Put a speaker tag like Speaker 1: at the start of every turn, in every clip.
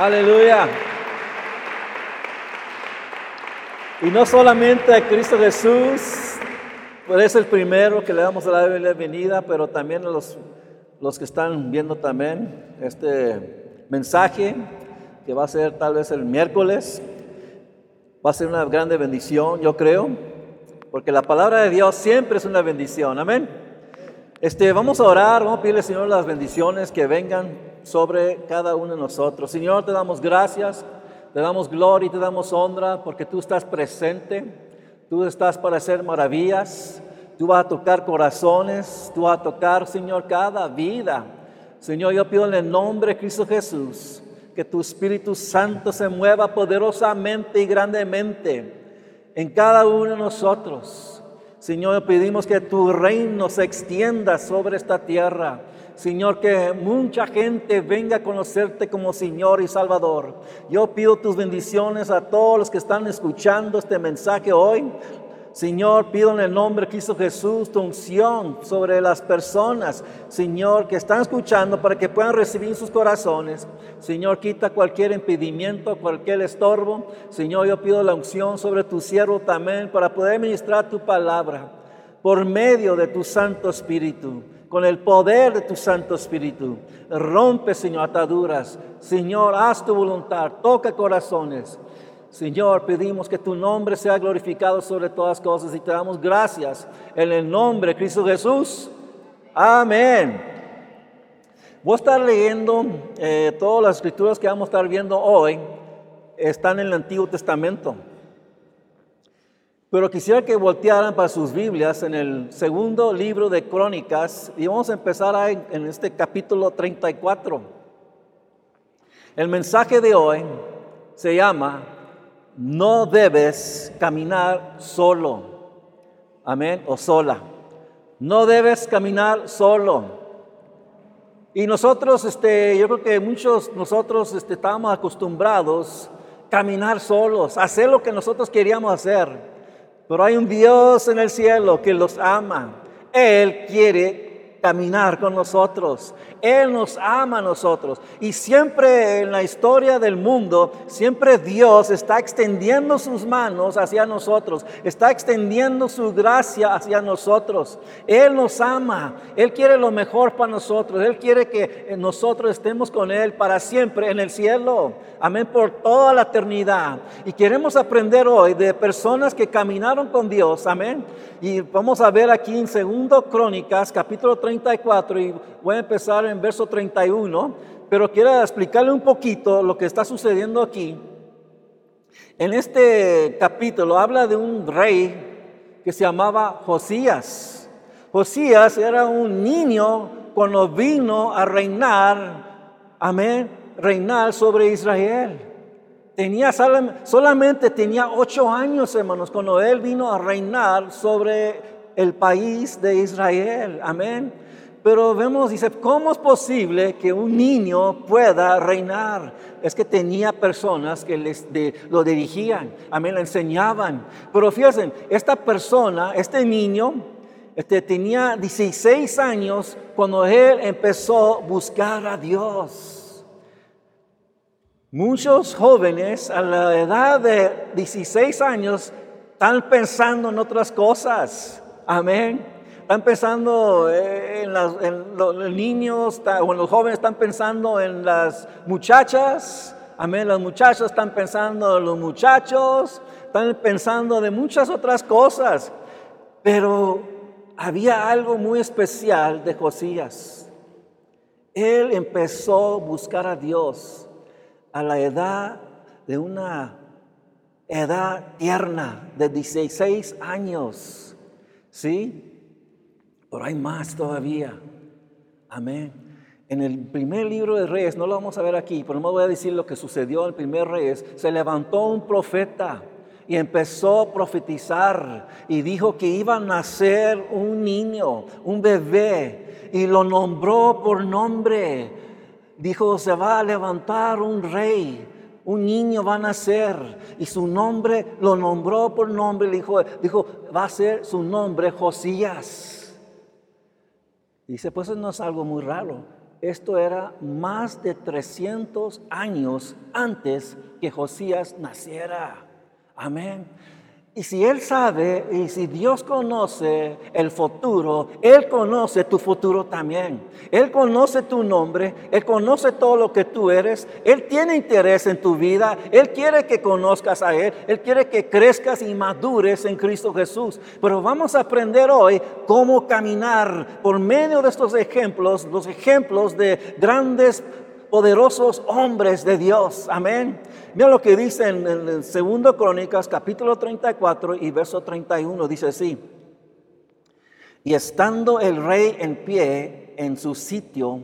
Speaker 1: Aleluya. Y no solamente a Cristo Jesús, pues es el primero que le damos la bienvenida, pero también a los, los que están viendo también este mensaje, que va a ser tal vez el miércoles. Va a ser una grande bendición, yo creo, porque la palabra de Dios siempre es una bendición. Amén. Este, vamos a orar, vamos a pedirle, Señor, las bendiciones que vengan sobre cada uno de nosotros. Señor, te damos gracias te damos gloria y te damos honra porque tú estás presente, tú estás para hacer maravillas, tú vas a tocar corazones, tú vas a tocar, Señor, cada vida. Señor, yo pido en el nombre de Cristo Jesús que tu Espíritu Santo se mueva poderosamente y grandemente en cada uno de nosotros. Señor, pedimos que tu reino se extienda sobre esta tierra Señor, que mucha gente venga a conocerte como Señor y Salvador. Yo pido tus bendiciones a todos los que están escuchando este mensaje hoy. Señor, pido en el nombre de Cristo Jesús tu unción sobre las personas, Señor, que están escuchando para que puedan recibir sus corazones. Señor, quita cualquier impedimento, cualquier estorbo. Señor, yo pido la unción sobre tu siervo también para poder ministrar tu palabra por medio de tu Santo Espíritu con el poder de tu Santo Espíritu. Rompe, Señor, ataduras. Señor, haz tu voluntad, toca corazones. Señor, pedimos que tu nombre sea glorificado sobre todas cosas y te damos gracias en el nombre de Cristo Jesús. Amén. Voy a estar leyendo eh, todas las escrituras que vamos a estar viendo hoy, están en el Antiguo Testamento. Pero quisiera que voltearan para sus Biblias en el segundo libro de Crónicas y vamos a empezar en este capítulo 34. El mensaje de hoy se llama No debes caminar solo. Amén. O sola. No debes caminar solo. Y nosotros, este, yo creo que muchos nosotros este, estábamos acostumbrados a caminar solos, hacer lo que nosotros queríamos hacer. Pero hay un Dios en el cielo que los ama. Él quiere caminar con nosotros. Él nos ama a nosotros. Y siempre en la historia del mundo, siempre Dios está extendiendo sus manos hacia nosotros, está extendiendo su gracia hacia nosotros. Él nos ama, Él quiere lo mejor para nosotros, Él quiere que nosotros estemos con Él para siempre en el cielo. Amén, por toda la eternidad. Y queremos aprender hoy de personas que caminaron con Dios. Amén. Y vamos a ver aquí en Segundo Crónicas, capítulo 34, y voy a empezar en verso 31, pero quiero explicarle un poquito lo que está sucediendo aquí. En este capítulo habla de un rey que se llamaba Josías. Josías era un niño cuando vino a reinar, amén, reinar sobre Israel. Tenía solamente tenía ocho años, hermanos, cuando él vino a reinar sobre el país de Israel. Amén. Pero vemos, dice, ¿cómo es posible que un niño pueda reinar? Es que tenía personas que les lo dirigían, amén, le enseñaban. Pero fíjense, esta persona, este niño, este, tenía 16 años cuando él empezó a buscar a Dios. Muchos jóvenes a la edad de 16 años están pensando en otras cosas. Amén. Están pensando eh, en, los niños o en los jóvenes, están pensando en las muchachas. Amén. Las muchachas están pensando en los muchachos. Están pensando de muchas otras cosas. Pero había algo muy especial de Josías. Él empezó a buscar a Dios a la edad de una edad tierna de 16 años. ¿Sí? Pero hay más todavía. Amén. En el primer libro de Reyes, no lo vamos a ver aquí, pero no voy a decir lo que sucedió en el primer Reyes. Se levantó un profeta y empezó a profetizar y dijo que iba a nacer un niño, un bebé, y lo nombró por nombre. Dijo, se va a levantar un rey, un niño va a nacer y su nombre lo nombró por nombre. Dijo, dijo va a ser su nombre Josías. Dice, pues eso no es algo muy raro. esto era más de 300 años antes que Josías naciera. Amén. Y si Él sabe y si Dios conoce el futuro, Él conoce tu futuro también. Él conoce tu nombre, Él conoce todo lo que tú eres, Él tiene interés en tu vida, Él quiere que conozcas a Él, Él quiere que crezcas y madures en Cristo Jesús. Pero vamos a aprender hoy cómo caminar por medio de estos ejemplos, los ejemplos de grandes poderosos hombres de Dios. Amén. Mira lo que dice en el segundo Crónicas, capítulo 34 y verso 31. Dice así. Y estando el rey en pie en su sitio,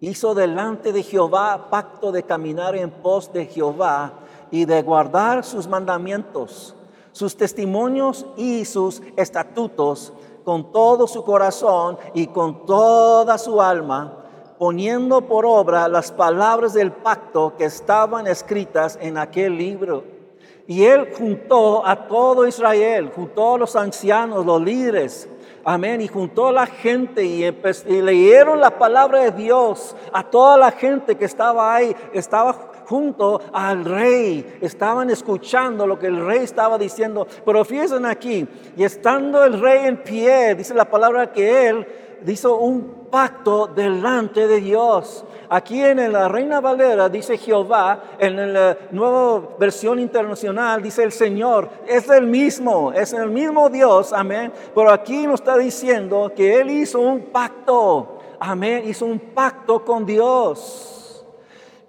Speaker 1: hizo delante de Jehová pacto de caminar en pos de Jehová y de guardar sus mandamientos, sus testimonios y sus estatutos con todo su corazón y con toda su alma poniendo por obra las palabras del pacto que estaban escritas en aquel libro. Y él juntó a todo Israel, juntó a los ancianos, los líderes, amén, y juntó a la gente y, leyeron la palabra de Dios a toda la gente que estaba ahí, estaba junto al rey, estaban escuchando lo que el rey estaba diciendo. Pero fíjense aquí, y estando el rey en pie, dice la palabra que él hizo un pacto delante de Dios. Aquí en la Reina Valera dice Jehová, en la nueva versión internacional dice el Señor, es el mismo, es el mismo Dios, amén. Pero aquí nos está diciendo que Él hizo un pacto, amén, hizo un pacto con Dios.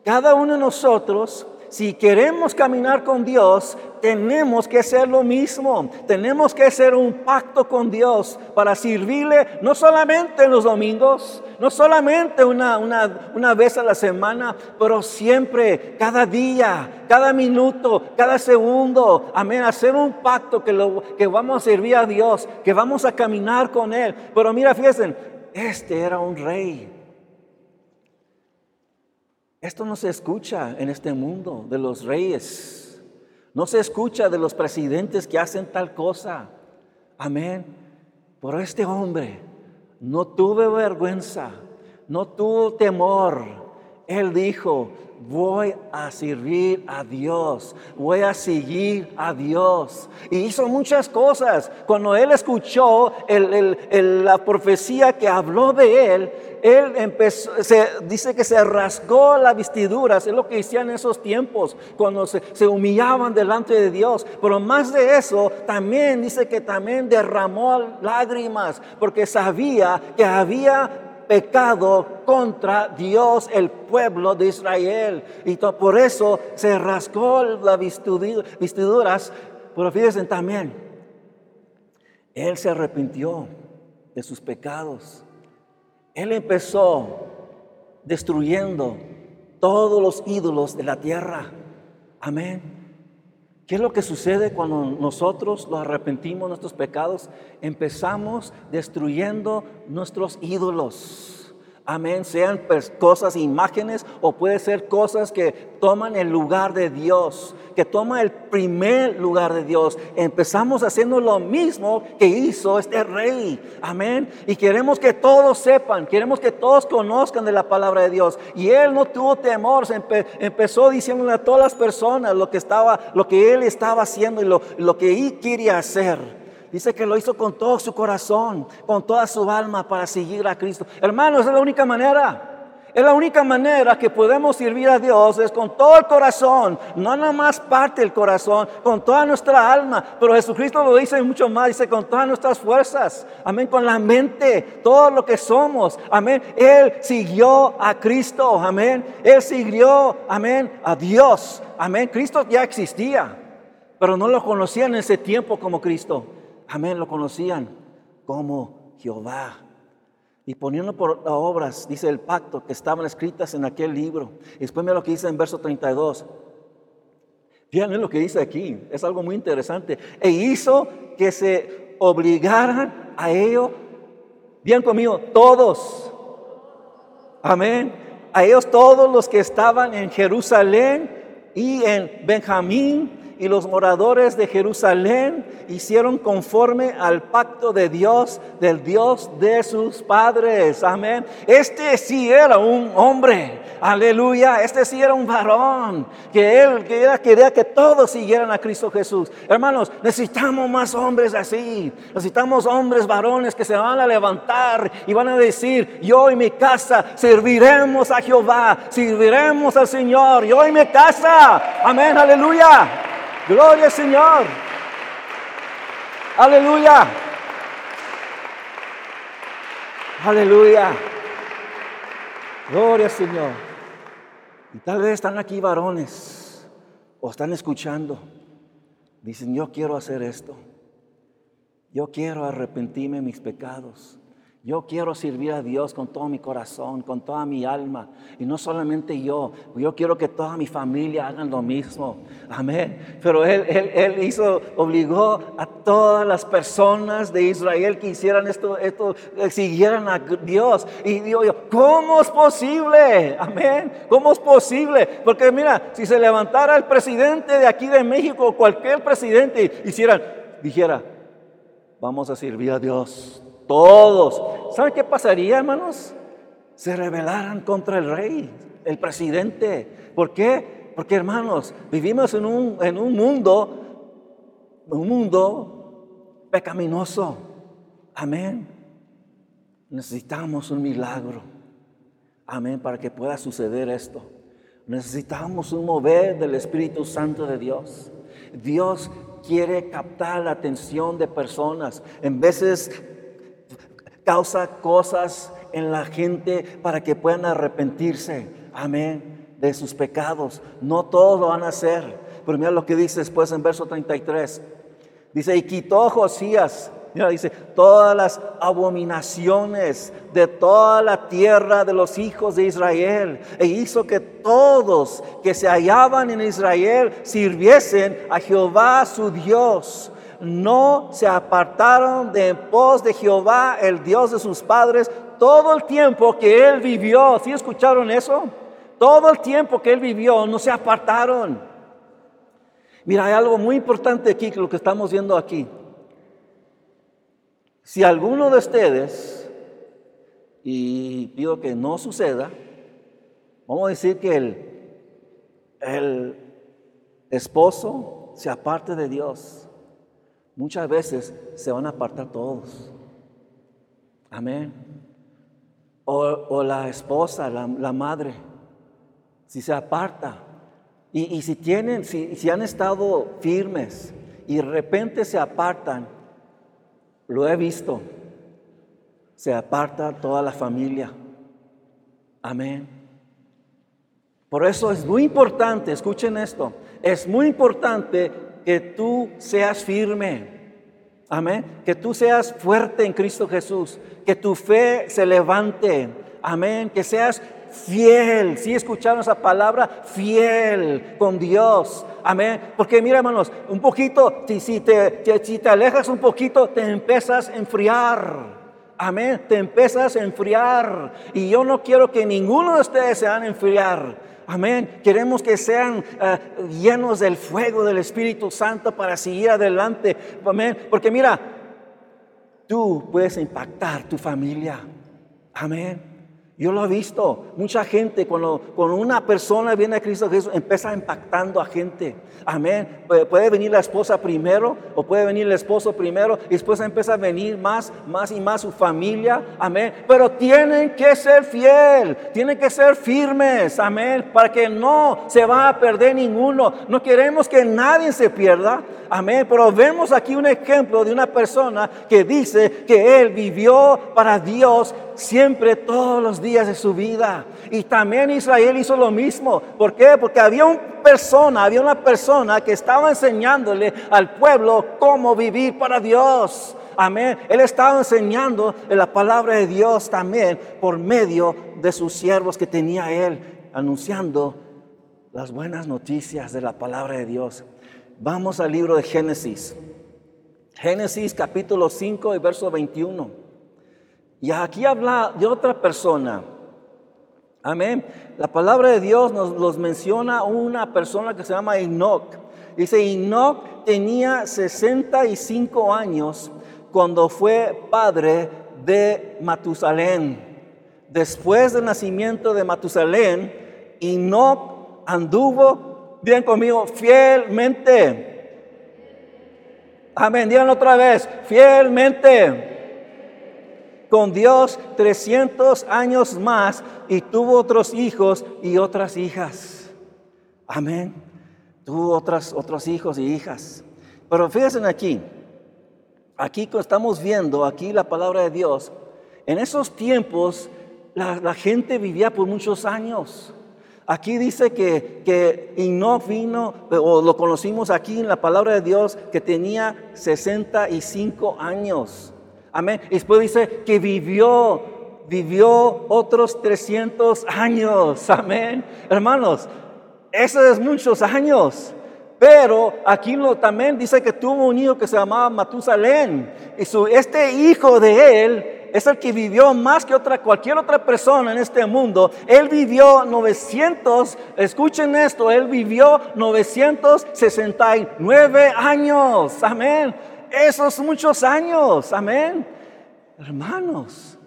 Speaker 1: Cada uno de nosotros si queremos caminar con Dios, tenemos que hacer lo mismo. Tenemos que hacer un pacto con Dios para servirle no solamente en los domingos, no solamente una, una, vez a la semana, pero siempre, cada día, cada minuto, cada segundo. Amén. Hacer un pacto que, lo, que vamos a servir a Dios, que vamos a caminar con Él. Pero mira, fíjense, este era un rey. Esto no se escucha en este mundo de los reyes. No se escucha de los presidentes que hacen tal cosa. Amén. Pero este hombre no tuvo vergüenza, no tuvo temor. Él dijo, voy a servir a Dios, voy a seguir a Dios. Y hizo muchas cosas. Cuando él escuchó la profecía que habló de él, él empezó, se, dice que se rasgó las vestiduras, es lo que hacían en esos tiempos, cuando se, se humillaban delante de Dios. Pero más de eso, también dice que también derramó lágrimas, porque sabía que había pecado contra Dios, el pueblo de Israel. Y por eso se rasgó las vestiduras. Pero fíjense también, él se arrepintió de sus pecados. Él empezó destruyendo todos los ídolos de la tierra. Amén. ¿Qué es lo que sucede cuando nosotros nos arrepentimos nuestros pecados? Empezamos destruyendo nuestros ídolos. Amén, sean pues, cosas, imágenes o puede ser cosas que toman el lugar de Dios, que toman el primer lugar de Dios. Empezamos haciendo lo mismo que hizo este rey. Amén. Y queremos que todos sepan, queremos que todos conozcan de la palabra de Dios. Y él no tuvo temor, empezó diciéndole a todas las personas lo que estaba, lo que él estaba haciendo y lo, lo que él quería hacer. Dice que lo hizo con todo su corazón, con toda su alma para seguir a Cristo. Hermanos, es la única manera. Es la única manera que podemos servir a Dios, es con todo el corazón, no nada más parte del corazón, con toda nuestra alma. Pero Jesucristo lo dice mucho más, dice con todas nuestras fuerzas, amén, con la mente, todo lo que somos, amén. Él siguió a Cristo, amén. Él siguió, amén, a Dios, amén. Cristo ya existía, pero no lo conocían en ese tiempo como Cristo amén, lo conocían como Jehová. Y poniendo por obras, dice el pacto, que estaban escritas en aquel libro. Y después mira lo que dice en verso 32. Fíjense lo que dice aquí, es algo muy interesante. E hizo que se obligaran a ello, bien conmigo, todos. Amén. A ellos todos los que estaban en Jerusalén y en Benjamín y los moradores de Jerusalén hicieron conforme al pacto de Dios, del Dios de sus padres. Amén. Este sí era un hombre. Aleluya. Este sí era un varón. Que él quería que todos siguieran a Cristo Jesús. Hermanos, necesitamos más hombres así. Necesitamos hombres varones que se van a levantar y van a decir, yo y mi casa serviremos a Jehová, serviremos al Señor, yo y mi casa. Amén. Aleluya. Gloria al Señor. Aleluya. Aleluya. Gloria al Señor. Y tal vez están aquí varones o están escuchando. Dicen, yo quiero hacer esto. Yo quiero arrepentirme de mis pecados. Yo quiero servir a Dios con todo mi corazón, con toda mi alma. Y no solamente yo, yo quiero que toda mi familia hagan lo mismo. Amén. Pero Él, él, hizo, obligó a todas las personas de Israel que hicieran esto, esto, siguieran a Dios. Y digo yo, ¿cómo es posible? Amén. ¿Cómo es posible? Porque mira, si se levantara el presidente de aquí de México, cualquier presidente, hicieran, dijera, vamos a servir a Dios todos. ¿Saben qué pasaría, hermanos? Se rebelaran contra el rey, el presidente. ¿Por qué? Porque, hermanos, vivimos en un, en un mundo, un mundo pecaminoso. Amén. Necesitamos un milagro. Amén, para que pueda suceder esto. Necesitamos un mover del Espíritu Santo de Dios. Dios quiere captar la atención de personas. En veces causa cosas en la gente para que puedan arrepentirse, amén, de sus pecados. No todos lo van a hacer, pero mira lo que dice después en verso 33. Dice, y quitó Josías, mira, dice, todas las abominaciones de toda la tierra de los hijos de Israel, e hizo que todos que se hallaban en Israel sirviesen a Jehová su Dios no se apartaron de en pos de Jehová, el Dios de sus padres, todo el tiempo que él vivió. ¿Sí escucharon eso? Todo el tiempo que él vivió, no se apartaron. Mira, hay algo muy importante aquí que lo que estamos viendo aquí. Si alguno de ustedes, y pido que no suceda, vamos a decir que el, el esposo se aparte de Dios muchas veces se van a apartar todos. Amén. O, la esposa, la, madre, si se aparta. Y, si tienen, si, si han estado firmes y de repente se apartan, lo he visto, se aparta toda la familia. Amén. Por eso es muy importante, escuchen esto, es muy importante que tú seas firme. Amén. Que tú seas fuerte en Cristo Jesús. Que tu fe se levante. Amén. Que seas fiel. Si escucharon esa palabra, fiel con Dios. Amén. Porque mira, hermanos, un poquito, si, si, te, si te alejas un poquito, te empiezas a enfriar. Amén. Te empiezas a enfriar. Y yo no quiero que ninguno de ustedes se van a enfriar. Amén. Queremos que sean eh, llenos del fuego del Espíritu Santo para seguir adelante. Amén. Porque mira, tú puedes impactar tu familia. Amén. Yo lo he visto. Mucha gente, cuando, una persona viene a Cristo Jesús, empieza impactando a gente. Amén. Puede venir la esposa primero o puede venir el esposo primero y después empieza a venir más, más y más su familia. Amén. Pero tienen que ser fiel, tienen que ser firmes. Amén. Para que no se va a perder ninguno. No queremos que nadie se pierda. Amén. Pero vemos aquí un ejemplo de una persona que dice que él vivió para Dios siempre todos los días de su vida. Y también Israel hizo lo mismo. ¿Por qué? Porque había una persona, había una persona que estaba enseñándole al pueblo cómo vivir para Dios. Amén. Él estaba enseñando la palabra de Dios también por medio de sus siervos que tenía él, anunciando las buenas noticias de la palabra de Dios. Vamos al libro de Génesis. Génesis capítulo 5 y verso 21. Y aquí habla de otra persona. Amén. La palabra de Dios nos, menciona una persona que se llama Enoch. Dice, Enoch tenía 65 años cuando fue padre de Matusalén. Después del nacimiento de Matusalén, Enoch anduvo, bien conmigo, fielmente. Amén, díganlo otra vez, fielmente con Dios 300 años más y tuvo otros hijos y otras hijas. Amén. Tuvo otras, otros hijos y hijas. Pero fíjense aquí, aquí estamos viendo, aquí la palabra de Dios, en esos tiempos la, gente vivía por muchos años. Aquí dice que, que no vino, o lo conocimos aquí en la palabra de Dios, que tenía 65 años. Amén. Y después dice que vivió, vivió otros 300 años. Amén. Hermanos, eso es muchos años. Pero aquí lo, también dice que tuvo un hijo que se llamaba Matusalén. Y su, este hijo de él es el que vivió más que otra, cualquier otra persona en este mundo. Él vivió 900, escuchen esto, él vivió 969 años. Amén esos muchos años. Amén. Hermanos,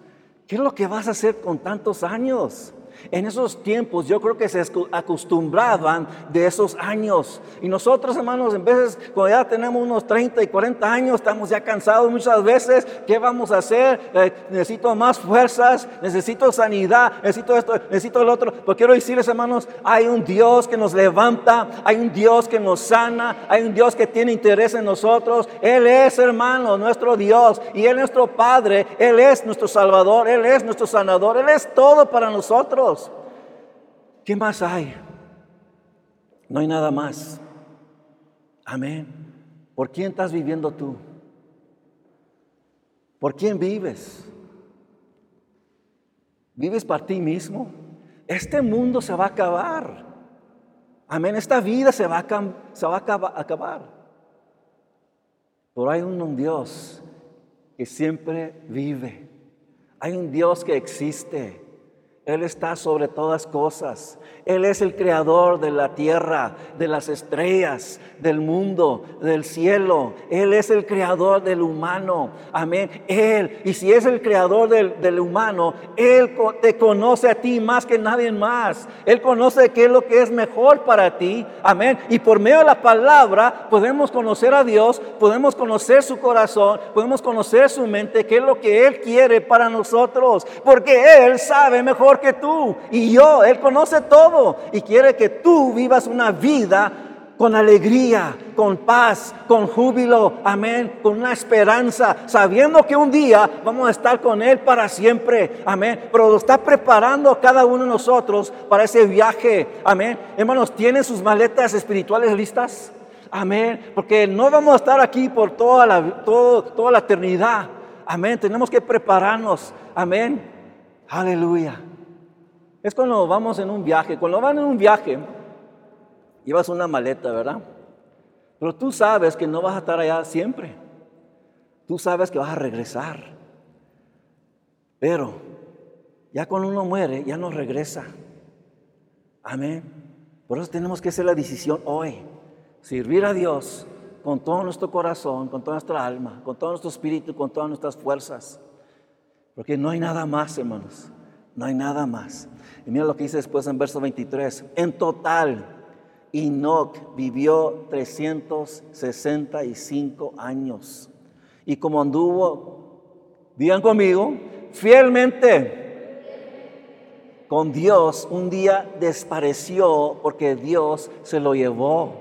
Speaker 1: ¿qué es lo que vas a hacer con tantos años? En esos tiempos yo creo que se acostumbraban de esos años. Y nosotros, hermanos, en veces cuando ya tenemos unos 30 y 40 años, estamos ya cansados muchas veces. ¿Qué vamos a hacer? Eh, necesito más fuerzas, necesito sanidad, necesito esto, necesito el otro. Pero quiero decirles, hermanos, hay un Dios que nos levanta, hay un Dios que nos sana, hay un Dios que tiene interés en nosotros. Él es, hermano, nuestro Dios y Él es nuestro Padre, Él es nuestro Salvador, Él es nuestro sanador, Él es todo para nosotros. ¿Qué más hay? No hay nada más. Amén. ¿Por quién estás viviendo tú? ¿Por quién vives? ¿Vives para ti mismo? Este mundo se va a acabar. Amén. Esta vida se va a, se va a acabar. Pero hay un Dios que siempre vive. Hay un Dios que existe. Él está sobre todas cosas. Él es el creador de la tierra, de las estrellas, del mundo, del cielo. Él es el creador del humano. Amén. Él, y si es el creador del, humano, Él te conoce a ti más que nadie más. Él conoce qué es lo que es mejor para ti. Amén. Y por medio de la palabra podemos conocer a Dios, podemos conocer su corazón, podemos conocer su mente, qué es lo que Él quiere para nosotros. Porque Él sabe mejor que tú y yo. Él conoce todo y quiere que tú vivas una vida con alegría, con paz, con júbilo, amén, con una esperanza, sabiendo que un día vamos a estar con Él para siempre, amén. Pero lo está preparando cada uno de nosotros para ese viaje, amén. Hermanos, ¿tienen sus maletas espirituales listas? Amén, porque no vamos a estar aquí por toda la, toda la eternidad, amén. Tenemos que prepararnos, amén. Aleluya. Es cuando vamos en un viaje. Cuando van en un viaje, llevas una maleta, ¿verdad? Pero tú sabes que no vas a estar allá siempre. Tú sabes que vas a regresar. Pero ya cuando uno muere, ya no regresa. Amén. Por eso tenemos que hacer la decisión hoy. Servir a Dios con todo nuestro corazón, con toda nuestra alma, con todo nuestro espíritu, con todas nuestras fuerzas. Porque no hay nada más, hermanos. No hay nada más. Y mira lo que dice después en verso 23. En total, Enoch vivió 365 años. Y como anduvo, digan conmigo, fielmente con Dios, un día despareció porque Dios se lo llevó.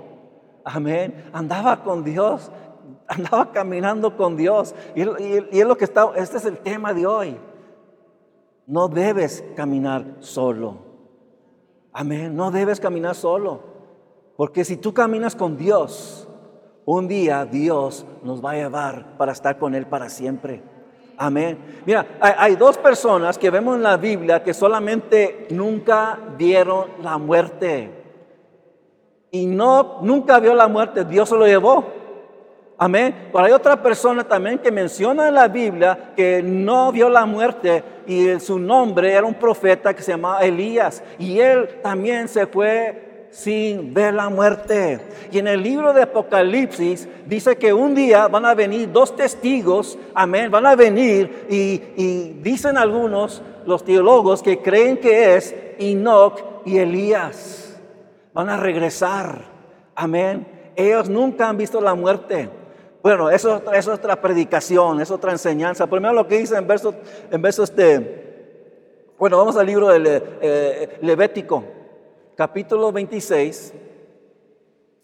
Speaker 1: Amén. Andaba con Dios, andaba caminando con Dios. Y, y es lo que está, este es el tema de hoy. No debes caminar solo. Amén. No debes caminar solo. Porque si tú caminas con Dios, un día Dios nos va a llevar para estar con Él para siempre. Amén. Mira, hay, dos personas que vemos en la Biblia que solamente nunca vieron la muerte. Y no, nunca vio la muerte, Dios se lo llevó. Amén. Pero hay otra persona también que menciona en la Biblia que no vio la muerte y su nombre era un profeta que se llamaba Elías. Y él también se fue sin ver la muerte. Y en el libro de Apocalipsis dice que un día van a venir dos testigos, amén, van a venir y, dicen algunos, los teólogos, que creen que es Enoch y Elías. Van a regresar, amén. Ellos nunca han visto la muerte. Bueno, eso, es otra predicación, es otra enseñanza. Primero lo que dice en verso, en verso este, bueno, vamos al libro de eh, Levítico, capítulo 26.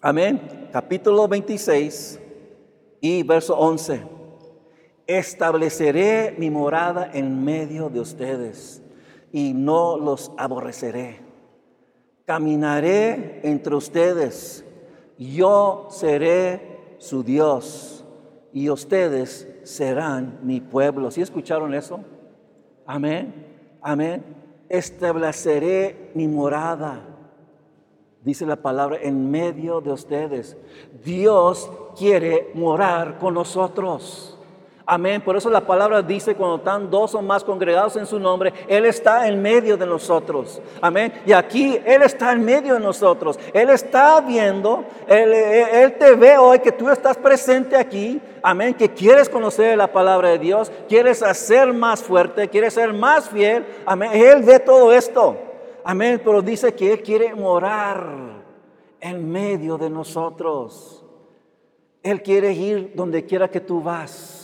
Speaker 1: Amén. Capítulo 26 y verso 11. Estableceré mi morada en medio de ustedes y no los aborreceré. Caminaré entre ustedes. Yo seré su Dios y ustedes serán mi pueblo. ¿Sí escucharon eso? Amén. Amén. Estableceré mi morada. Dice la palabra en medio de ustedes. Dios quiere morar con nosotros. Amén. Por eso la palabra dice, cuando están dos o más congregados en su nombre, Él está en medio de nosotros. Amén. Y aquí Él está en medio de nosotros. Él está viendo, Él, te ve hoy que tú estás presente aquí. Amén. Que quieres conocer la palabra de Dios, quieres hacer más fuerte, quieres ser más fiel. Amén. Él ve todo esto. Amén. Pero dice que Él quiere morar en medio de nosotros. Él quiere ir donde quiera que tú vas.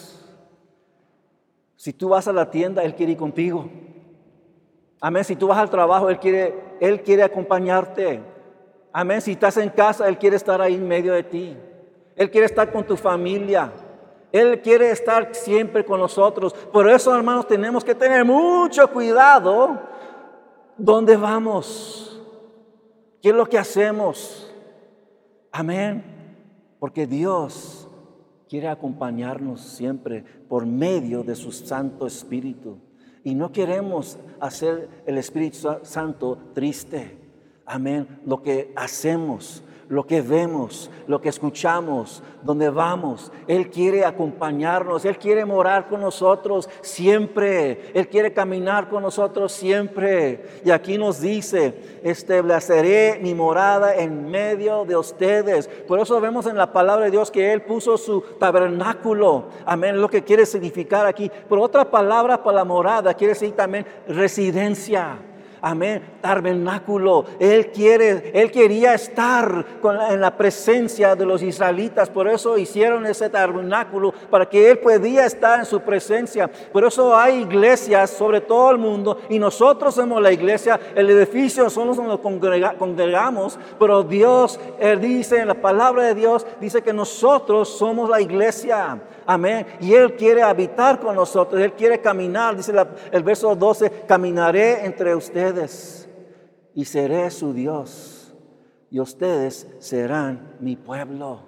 Speaker 1: Si tú vas a la tienda, Él quiere ir contigo. Amén. Si tú vas al trabajo, Él quiere, Él quiere acompañarte. Amén. Si estás en casa, Él quiere estar ahí en medio de ti. Él quiere estar con tu familia. Él quiere estar siempre con nosotros. Por eso, hermanos, tenemos que tener mucho cuidado dónde vamos. ¿Qué es lo que hacemos? Amén. Porque Dios quiere acompañarnos siempre por medio de su Santo Espíritu. Y no queremos hacer el Espíritu Santo triste. Amén. Lo que hacemos lo que vemos, lo que escuchamos, donde vamos. Él quiere acompañarnos, Él quiere morar con nosotros siempre, Él quiere caminar con nosotros siempre. Y aquí nos dice, estableceré mi morada en medio de ustedes. Por eso vemos en la palabra de Dios que Él puso su tabernáculo. Amén, lo que quiere significar aquí. Pero otra palabra para la morada quiere decir también residencia. Amén. Tabernáculo. Él quiere, él quería estar en la presencia de los israelitas. Por eso hicieron ese tabernáculo para que él podía estar en su presencia. Por eso hay iglesias sobre todo el mundo y nosotros somos la iglesia. El edificio somos nos congregamos, pero Dios él dice en la palabra de Dios dice que nosotros somos la iglesia. Amén. Y Él quiere habitar con nosotros. Él quiere caminar. Dice el verso 12, caminaré entre ustedes y seré su Dios. Y ustedes serán mi pueblo.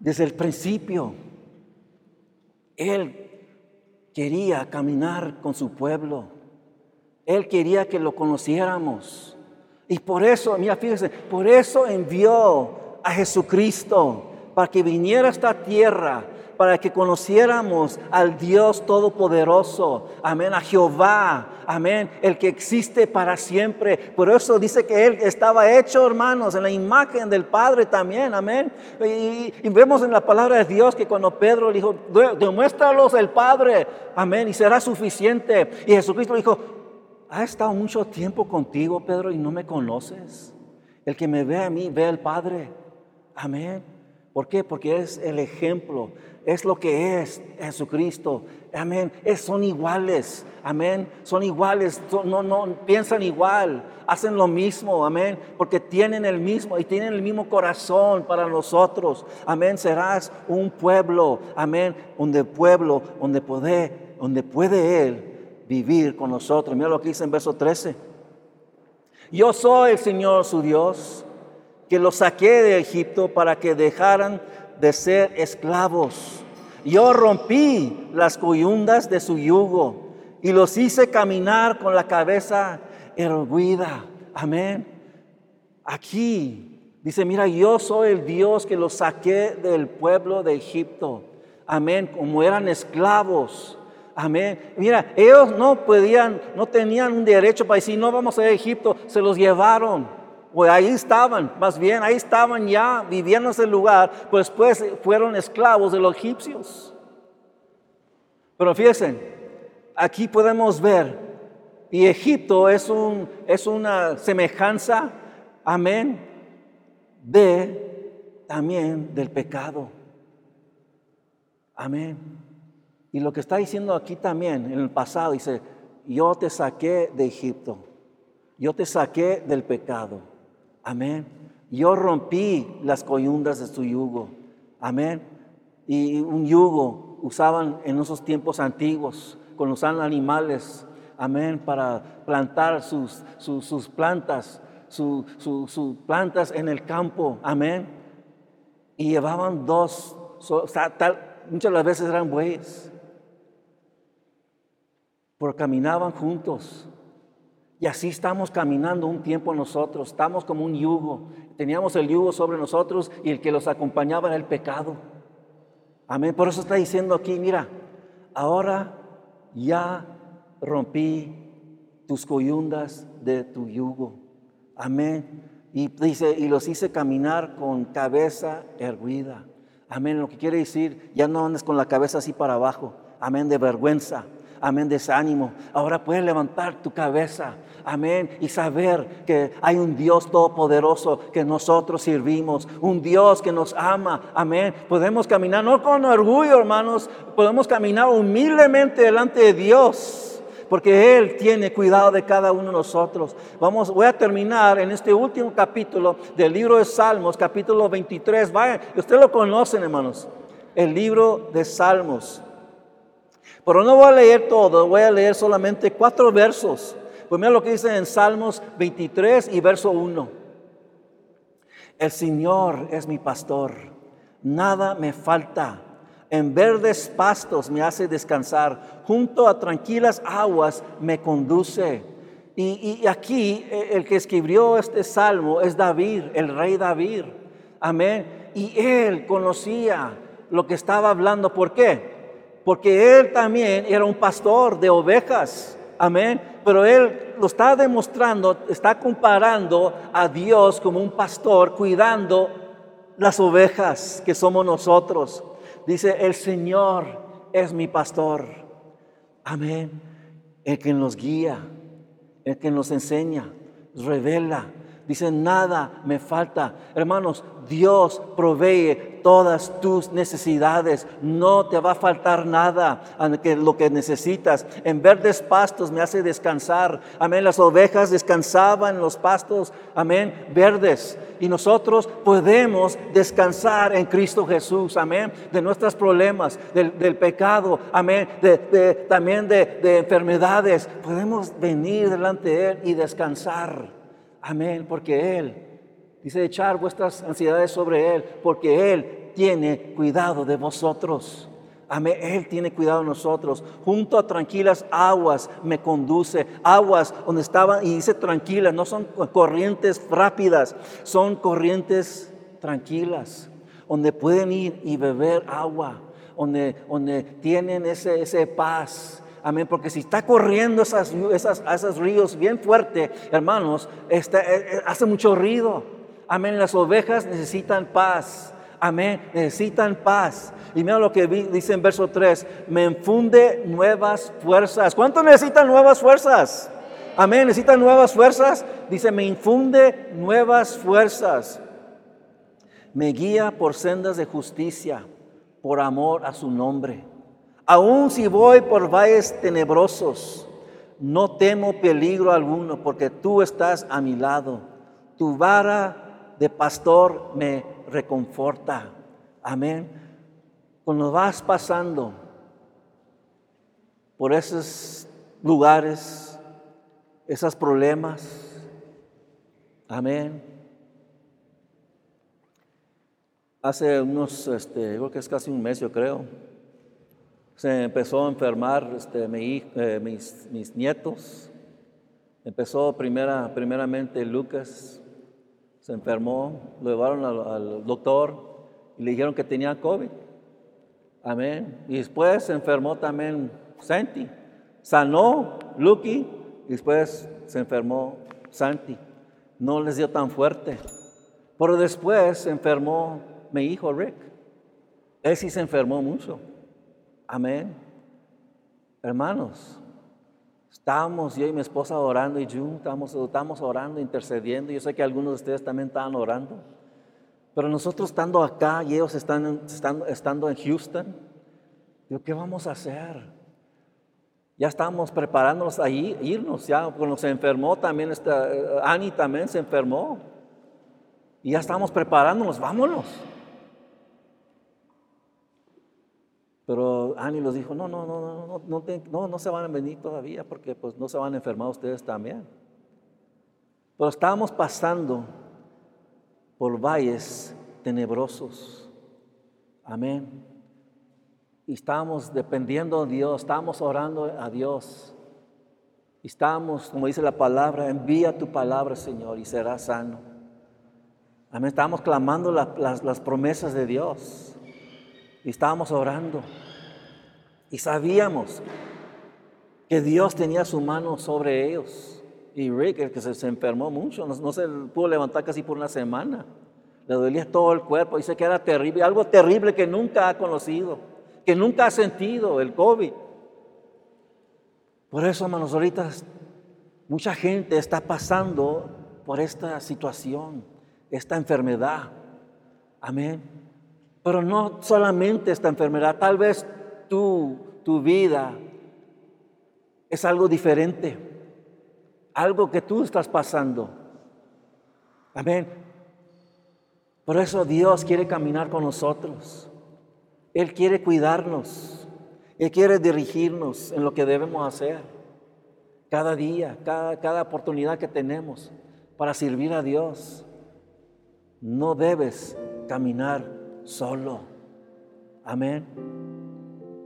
Speaker 1: Desde el principio, Él quería caminar con su pueblo. Él quería que lo conociéramos. Y por eso, mira, fíjense, por eso envió a Jesucristo para que viniera a esta tierra, para que conociéramos al Dios Todopoderoso, amén, a Jehová, amén, el que existe para siempre. Por eso dice que Él estaba hecho, hermanos, en la imagen del Padre también, amén. Y, vemos en la palabra de Dios que cuando Pedro le dijo, demuéstralos el Padre, amén, y será suficiente. Y Jesucristo dijo, ha estado mucho tiempo contigo, Pedro, y no me conoces. El que me ve a mí, ve al Padre. Amén. ¿Por qué? Porque es el ejemplo, es lo que es Jesucristo. Amén. son iguales. Amén. Son iguales. no, no piensan igual. Hacen lo mismo. Amén. Porque tienen el mismo y tienen el mismo corazón para nosotros. Amén. Serás un pueblo. Amén. Donde pueblo, donde puede, donde puede Él vivir con nosotros. Mira lo que dice en verso 13. Yo soy el Señor su Dios que los saqué de Egipto para que dejaran de ser esclavos. Yo rompí las coyundas de su yugo y los hice caminar con la cabeza erguida. Amén. Aquí dice, mira, yo soy el Dios que los saqué del pueblo de Egipto. Amén. Como eran esclavos. Amén. Mira, ellos no podían, no tenían un derecho para decir, no vamos a Egipto, se los llevaron. Pues ahí estaban, más bien, ahí estaban ya viviendo en ese lugar, pues después fueron esclavos de los egipcios. Pero fíjense, aquí podemos ver, y Egipto es, un, es una semejanza, amén, de también del pecado. Amén. Y lo que está diciendo aquí también, en el pasado, dice, yo te saqué de Egipto, yo te saqué del pecado. Amén. Yo rompí las coyundas de tu yugo. Amén. Y un yugo usaban en esos tiempos antiguos con los animales. Amén. Para plantar sus, sus, plantas, sus plantas en el campo. Amén. Y llevaban dos, muchas de las veces eran bueyes pero caminaban juntos. Y así estamos caminando un tiempo nosotros, estamos como un yugo. Teníamos el yugo sobre nosotros y el que los acompañaba era el pecado. Amén. Por eso está diciendo aquí, mira, ahora ya rompí tus coyundas de tu yugo. Amén. Y dice, y los hice caminar con cabeza erguida. Amén. Lo que quiere decir, ya no andes con la cabeza así para abajo. Amén, de vergüenza amén, desánimo. Ahora puedes levantar tu cabeza, amén, y saber que hay un Dios todopoderoso que nosotros servimos, un Dios que nos ama, amén. Podemos caminar no con orgullo, hermanos, podemos caminar humildemente delante de Dios porque Él tiene cuidado de cada uno de nosotros. Vamos, voy a terminar en este último capítulo del libro de Salmos, capítulo 23. Vayan, ustedes lo conocen, hermanos. El libro de Salmos. Pero no voy a leer todo, voy a leer solamente cuatro versos. Pues mira lo que dice en Salmos 23 y verso 1. El Señor es mi pastor, nada me falta. En verdes pastos me hace descansar, junto a tranquilas aguas me conduce. Y, y, aquí eh, el que escribió este salmo es David, el rey David. Amén. Y él conocía lo que estaba hablando. ¿Por qué? Porque él también era un pastor de ovejas. Amén. Pero él lo está demostrando, está comparando a Dios como un pastor cuidando las ovejas que somos nosotros. Dice, el Señor es mi pastor. Amén. El que nos guía, el que nos enseña, revela. Dice, nada me falta. Hermanos, Dios provee todas tus necesidades. No te va a faltar nada lo que necesitas. En verdes pastos me hace descansar. Amén. Las ovejas descansaban en los pastos. Amén. Verdes. Y nosotros podemos descansar en Cristo Jesús. Amén. De nuestros problemas, del, pecado. Amén. De, también de, de enfermedades. Podemos venir delante de Él y descansar. Amén. Porque Él Dice, echar vuestras ansiedades sobre Él, porque Él tiene cuidado de vosotros. Amén. Él tiene cuidado de nosotros. Junto a tranquilas aguas me conduce. Aguas donde estaban, y dice tranquilas, no son corrientes rápidas, son corrientes tranquilas, donde pueden ir y beber agua, donde, donde tienen ese, ese paz. Amén, porque si está corriendo esas, esas, esos ríos bien fuerte, hermanos, está, eh, eh, hace mucho ruido. Amén. Las ovejas necesitan paz. Amén. Necesitan paz. Y mira lo que dice en verso 3. Me infunde nuevas fuerzas. ¿Cuánto necesitan nuevas fuerzas? Amén. ¿Necesitan nuevas fuerzas? Dice, me infunde nuevas fuerzas. Me guía por sendas de justicia, por amor a su nombre. Aun si voy por valles tenebrosos, no temo peligro alguno, porque tú estás a mi lado. Tu vara de pastor me reconforta. Amén. Cuando vas pasando por esos lugares, esos problemas, amén. Hace unos, este, creo que es casi un mes, yo creo, se empezó a enfermar este, eh, mis, mis, nietos. Empezó primera, primeramente Lucas, se enfermó, lo llevaron al, doctor y le dijeron que tenía COVID. Amén. Y después se enfermó también Santi. Sanó Lucky y después se enfermó Santi. No les dio tan fuerte. Pero después se enfermó mi hijo Rick. Él sí se enfermó mucho. Amén. Hermanos, estamos yo y mi esposa orando y yo estamos, estamos orando, intercediendo. Yo sé que algunos de ustedes también estaban orando. Pero nosotros estando acá y ellos están, estando, en Houston, digo, ¿qué vamos a hacer? Ya estábamos preparándonos a irnos, ya cuando se enfermó también, eh, Annie también se enfermó. Y ya estábamos preparándonos, vámonos. Pero Annie nos dijo, no, no, no, no, no, no, no, no se van a venir todavía porque pues no se van a enfermar ustedes también. Pero estábamos pasando por valles tenebrosos. Amén. Y estábamos dependiendo de Dios, estábamos orando a Dios. Estábamos, como dice la palabra, envía tu palabra, Señor, y será sano. Amén. Estábamos clamando las, las promesas de Dios. Y estábamos orando. Y sabíamos que Dios tenía su mano sobre ellos. Y Rick, el que se, enfermó mucho, no, no, se pudo levantar casi por una semana. Le dolía todo el cuerpo. Dice que era terrible, algo terrible que nunca ha conocido que nunca ha sentido el COVID. Por eso, hermanos, ahorita mucha gente está pasando por esta situación, esta enfermedad. Amén. Pero no solamente esta enfermedad, tal vez tú, tu vida es algo diferente, algo que tú estás pasando. Amén. Por eso Dios quiere caminar con nosotros. Él quiere cuidarnos. Él quiere dirigirnos en lo que debemos hacer. Cada día, cada, cada oportunidad que tenemos para servir a Dios. No debes caminar solo. Amén.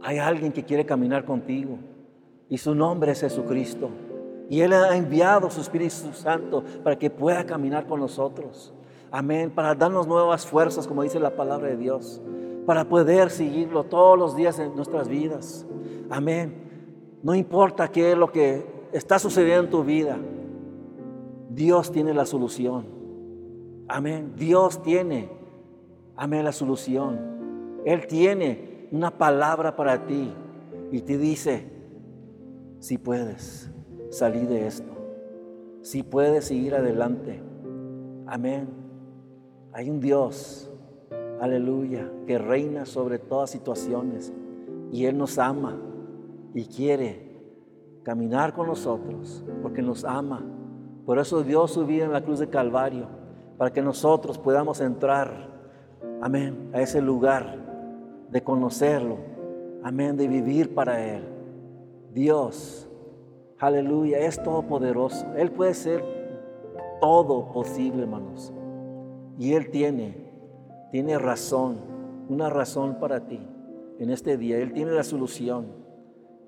Speaker 1: Hay alguien que quiere caminar contigo y su nombre es Jesucristo. Y Él ha enviado su Espíritu Santo para que pueda caminar con nosotros. Amén. Para darnos nuevas fuerzas, como dice la palabra de Dios para poder seguirlo todos los días en nuestras vidas. Amén. No importa qué es lo que está sucediendo en tu vida, Dios tiene la solución. Amén. Dios tiene, amén, la solución. Él tiene una palabra para ti y te dice, si puedes salir de esto, si puedes seguir adelante. Amén. Hay un Dios aleluya, que reina sobre todas situaciones. Y Él nos ama y quiere caminar con nosotros porque nos ama. Por eso dio su vida en la cruz de Calvario, para que nosotros podamos entrar, amén, a ese lugar de conocerlo, amén, de vivir para Él. Dios, aleluya, es todopoderoso. Él puede ser todo posible, hermanos. Y Él tiene tiene razón, una razón para ti en este día. Él tiene la solución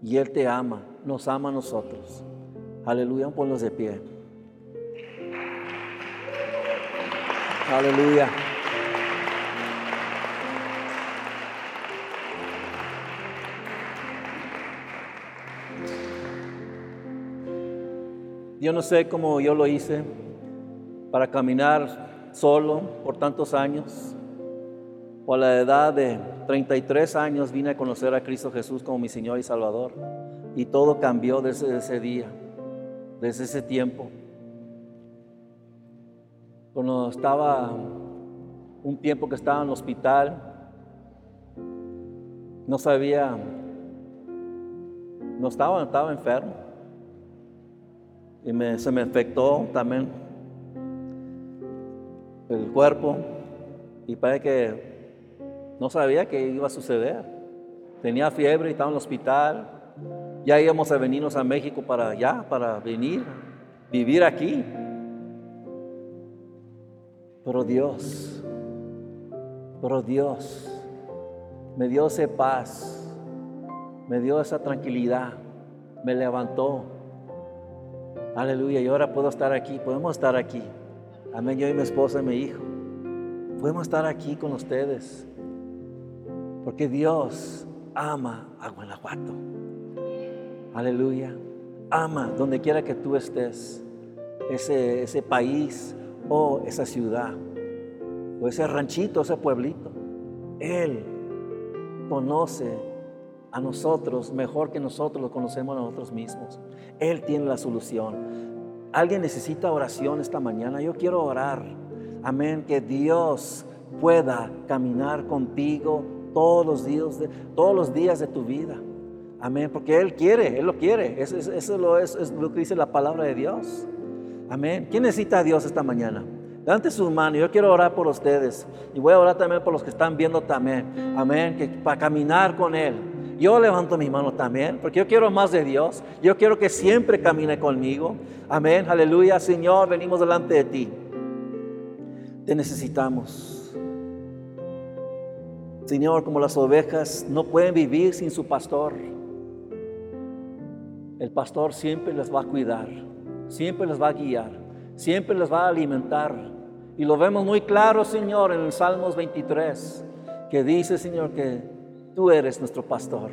Speaker 1: y Él te ama, nos ama a nosotros. Aleluya, ponlos de pie. Aleluya. Yo no sé cómo yo lo hice para caminar solo por tantos años. A la edad de 33 años vine a conocer a Cristo Jesús como mi Señor y Salvador. Y todo cambió desde ese día, desde ese tiempo. Cuando estaba un tiempo que estaba en el hospital, no sabía, no estaba, estaba enfermo. Y se me infectó también el cuerpo. Y parece que no sabía qué iba a suceder. Tenía fiebre y estaba en el hospital. Ya íbamos a venirnos a México para allá, para venir, vivir aquí. Pero Dios, pero Dios me dio esa paz, me dio esa tranquilidad, me levantó. Aleluya, y ahora puedo estar aquí, podemos estar aquí. Amén, yo y mi esposa y mi hijo. Podemos estar aquí con ustedes. Porque Dios ama a Guanajuato. Aleluya. Ama donde quiera que tú estés, ese, ese país o esa ciudad, o ese ranchito, ese pueblito. Él conoce a nosotros mejor que nosotros lo conocemos a nosotros mismos. Él tiene la solución. Alguien necesita oración esta mañana. Yo quiero orar. Amén. Que Dios pueda caminar contigo todos los días de, todos los días de tu vida. Amén. Porque Él quiere, Él lo quiere. Eso, eso lo es, es lo que dice la palabra de Dios. Amén. ¿Quién necesita a Dios esta mañana? Levante sus manos. Yo quiero orar por ustedes. Y voy a orar también por los que están viendo también. Amén. Que para caminar con Él. Yo levanto mi mano también, porque yo quiero más de Dios. Yo quiero que siempre camine conmigo. Amén. Aleluya. Señor, venimos delante de ti. Te necesitamos. Señor, como las ovejas no pueden vivir sin su pastor. El pastor siempre les va a cuidar, siempre les va a guiar, siempre les va a alimentar. Y lo vemos muy claro, Señor, en el Salmos 23, que dice, Señor, que tú eres nuestro pastor.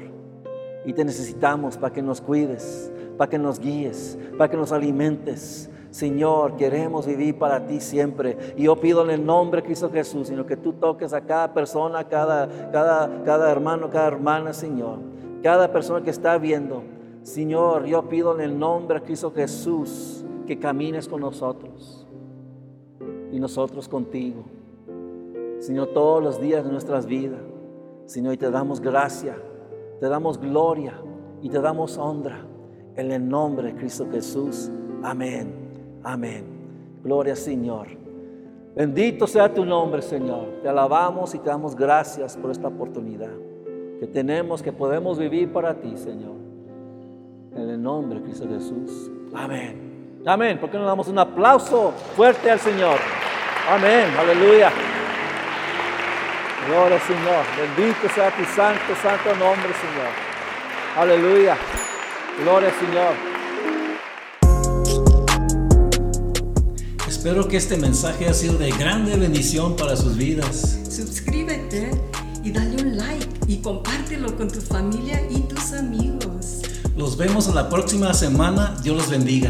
Speaker 1: Y te necesitamos para que nos cuides, para que nos guíes, para que nos alimentes. Señor, queremos vivir para ti siempre. Y yo pido en el nombre de Cristo Jesús, Señor, que tú toques a cada persona, cada, cada, cada hermano, cada hermana, Señor. Cada persona que está viendo. Señor, yo pido en el nombre de Cristo Jesús que camines con nosotros y nosotros contigo. Señor, todos los días de nuestras vidas. Señor, y te damos gracia, te damos gloria y te damos honra en el nombre de Cristo Jesús. Amén. Amén. Gloria Señor. Bendito sea tu nombre, Señor. Te alabamos y te damos gracias por esta oportunidad que tenemos, que podemos vivir para ti, Señor. En el nombre de Cristo Jesús. Amén. Amén. ¿Por qué no damos un aplauso fuerte al Señor? Amén. Aleluya. Gloria Señor. Bendito sea tu santo, santo nombre, Señor. Aleluya. Gloria Señor.
Speaker 2: Espero que este mensaje haya sido de grande bendición para sus vidas.
Speaker 3: Suscríbete y dale un like y compártelo con tu familia y tus amigos.
Speaker 2: Los vemos en la próxima semana. Dios los bendiga.